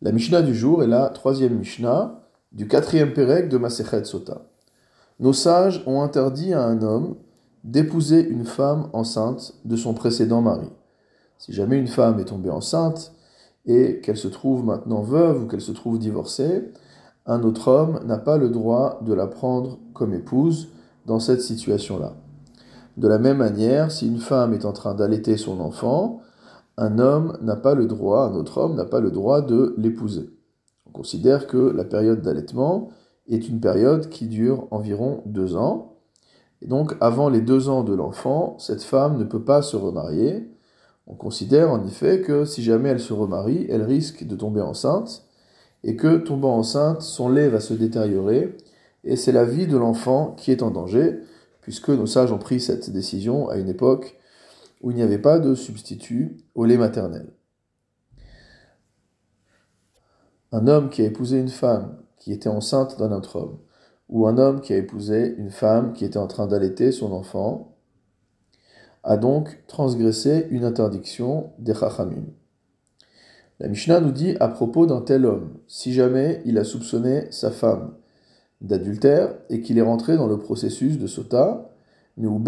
La Mishnah du jour est la troisième Mishnah du quatrième Pérec de Masechet Sota. Nos sages ont interdit à un homme d'épouser une femme enceinte de son précédent mari. Si jamais une femme est tombée enceinte et qu'elle se trouve maintenant veuve ou qu'elle se trouve divorcée, un autre homme n'a pas le droit de la prendre comme épouse dans cette situation-là. De la même manière, si une femme est en train d'allaiter son enfant, un homme n'a pas le droit, un autre homme n'a pas le droit de l'épouser. On considère que la période d'allaitement est une période qui dure environ deux ans. Et donc, avant les deux ans de l'enfant, cette femme ne peut pas se remarier. On considère en effet que si jamais elle se remarie, elle risque de tomber enceinte, et que tombant enceinte, son lait va se détériorer, et c'est la vie de l'enfant qui est en danger, puisque nos sages ont pris cette décision à une époque où il n'y avait pas de substitut au lait maternel. Un homme qui a épousé une femme qui était enceinte d'un autre homme, ou un homme qui a épousé une femme qui était en train d'allaiter son enfant, a donc transgressé une interdiction des Chachamim. La Mishnah nous dit à propos d'un tel homme, si jamais il a soupçonné sa femme d'adultère et qu'il est rentré dans le processus de sota, ou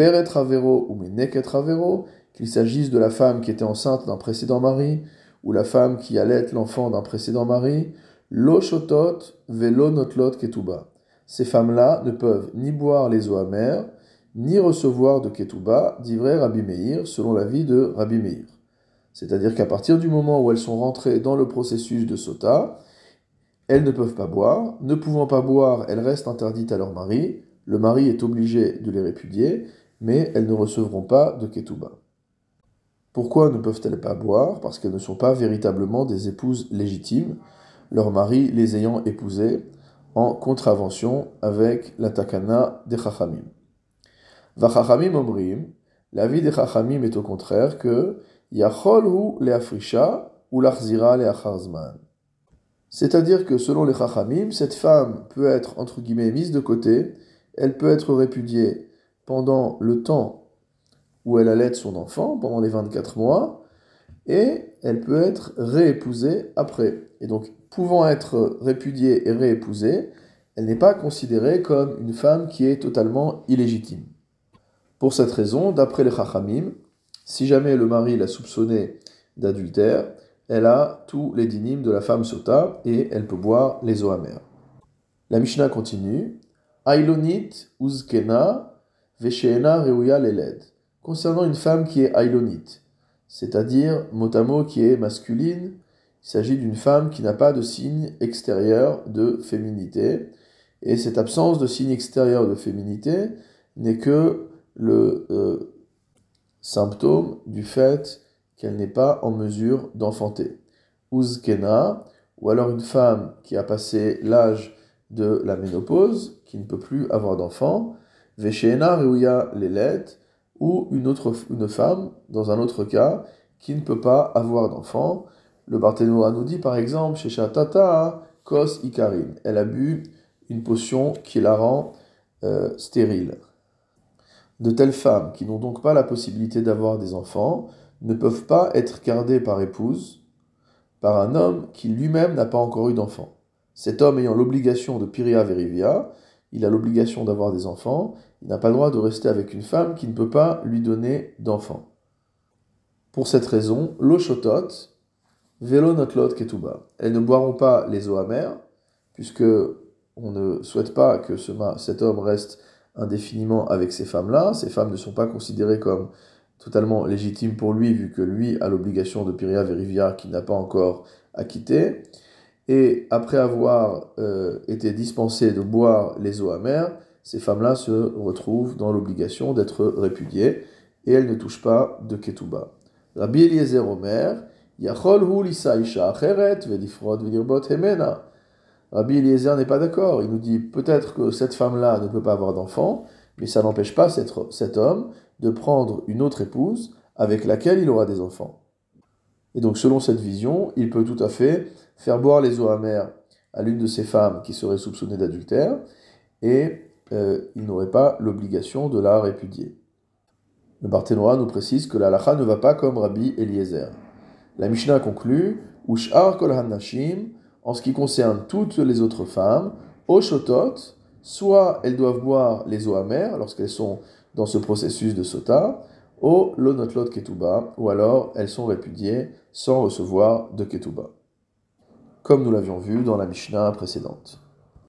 qu'il s'agisse de la femme qui était enceinte d'un précédent mari, ou la femme qui allait l'enfant d'un précédent mari, lo shotot velo notlot ketuba. Ces femmes-là ne peuvent ni boire les eaux amères, ni recevoir de ketuba, dit vrai Rabbi Meir, selon l'avis de Rabbi Meir. C'est-à-dire qu'à partir du moment où elles sont rentrées dans le processus de sota, elles ne peuvent pas boire. Ne pouvant pas boire, elles restent interdites à leur mari. Le mari est obligé de les répudier, mais elles ne recevront pas de ketuba. Pourquoi ne peuvent-elles pas boire? Parce qu'elles ne sont pas véritablement des épouses légitimes, leur mari les ayant épousées en contravention avec la takana des chachamim. Vachachamim omrim, vie des chachamim est au contraire que yachol hu leafrisha ou l'achzira leacharzman. C'est-à-dire que selon les chachamim, cette femme peut être entre guillemets mise de côté, elle peut être répudiée pendant le temps où elle allait son enfant pendant les 24 mois, et elle peut être réépousée après. Et donc, pouvant être répudiée et réépousée, elle n'est pas considérée comme une femme qui est totalement illégitime. Pour cette raison, d'après les Chachamim, si jamais le mari l'a soupçonnée d'adultère, elle a tous les dynimes de la femme sota et elle peut boire les eaux amères. La Mishnah continue. Ailonit uzkena vesheena reuya leled concernant une femme qui est ailonite, c'est-à-dire motamo qui est masculine, il s'agit d'une femme qui n'a pas de signe extérieur de féminité, et cette absence de signe extérieur de féminité n'est que le euh, symptôme du fait qu'elle n'est pas en mesure d'enfanter. Uzkena, ou alors une femme qui a passé l'âge de la ménopause, qui ne peut plus avoir d'enfant, Veshena Reuya Lelet, ou une autre une femme, dans un autre cas, qui ne peut pas avoir d'enfant. Le Barthénois nous dit par exemple, chez Tata, Kos Ikarin, elle a bu une potion qui la rend euh, stérile. De telles femmes, qui n'ont donc pas la possibilité d'avoir des enfants, ne peuvent pas être gardées par épouse par un homme qui lui-même n'a pas encore eu d'enfant. Cet homme ayant l'obligation de Piria Verivia, il a l'obligation d'avoir des enfants, il n'a pas le droit de rester avec une femme qui ne peut pas lui donner d'enfants. Pour cette raison, l'eau chotot, vélo notlot ketuba. Elles ne boiront pas les eaux amères, puisque on ne souhaite pas que ce, cet homme reste indéfiniment avec ces femmes-là. Ces femmes ne sont pas considérées comme totalement légitimes pour lui, vu que lui a l'obligation de Piria Verivia qui n'a pas encore acquitté. Et après avoir euh, été dispensé de boire les eaux amères, ces femmes-là se retrouvent dans l'obligation d'être répudiées et elles ne touchent pas de ketouba. Rabbi Eliezer Omer, Yachol hu isha acheret velifrod velirbot hemena. Rabbi Eliezer n'est pas d'accord. Il nous dit peut-être que cette femme-là ne peut pas avoir d'enfant, mais ça n'empêche pas cet homme de prendre une autre épouse avec laquelle il aura des enfants. Et donc selon cette vision, il peut tout à fait faire boire les eaux amères à l'une de ces femmes qui serait soupçonnée d'adultère, et euh, il n'aurait pas l'obligation de la répudier. Le Barthénois nous précise que la ne va pas comme Rabbi Eliezer. La Mishnah conclut Ushar kol hanashim en ce qui concerne toutes les autres femmes, au shotot, soit elles doivent boire les eaux amères lorsqu'elles sont dans ce processus de sota, au lonotlot ketuba, ou alors elles sont répudiées sans recevoir de ketuba. Comme nous l'avions vu dans la Mishnah précédente.